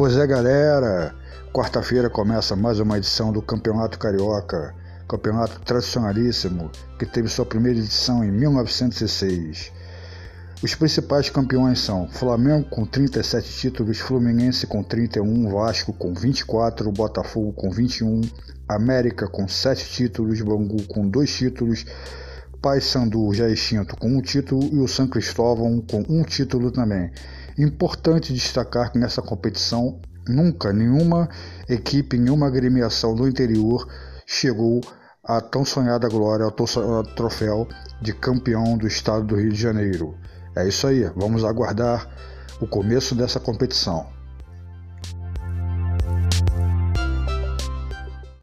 Pois é, galera, quarta-feira começa mais uma edição do Campeonato Carioca, campeonato tradicionalíssimo que teve sua primeira edição em 1906. Os principais campeões são Flamengo com 37 títulos, Fluminense com 31, Vasco com 24, Botafogo com 21, América com 7 títulos, Bangu com 2 títulos, Paysandu já extinto com um título e o São Cristóvão com um título também. Importante destacar que nessa competição nunca nenhuma equipe, nenhuma agremiação do interior chegou à tão sonhada glória, ao troféu de campeão do estado do Rio de Janeiro. É isso aí, vamos aguardar o começo dessa competição.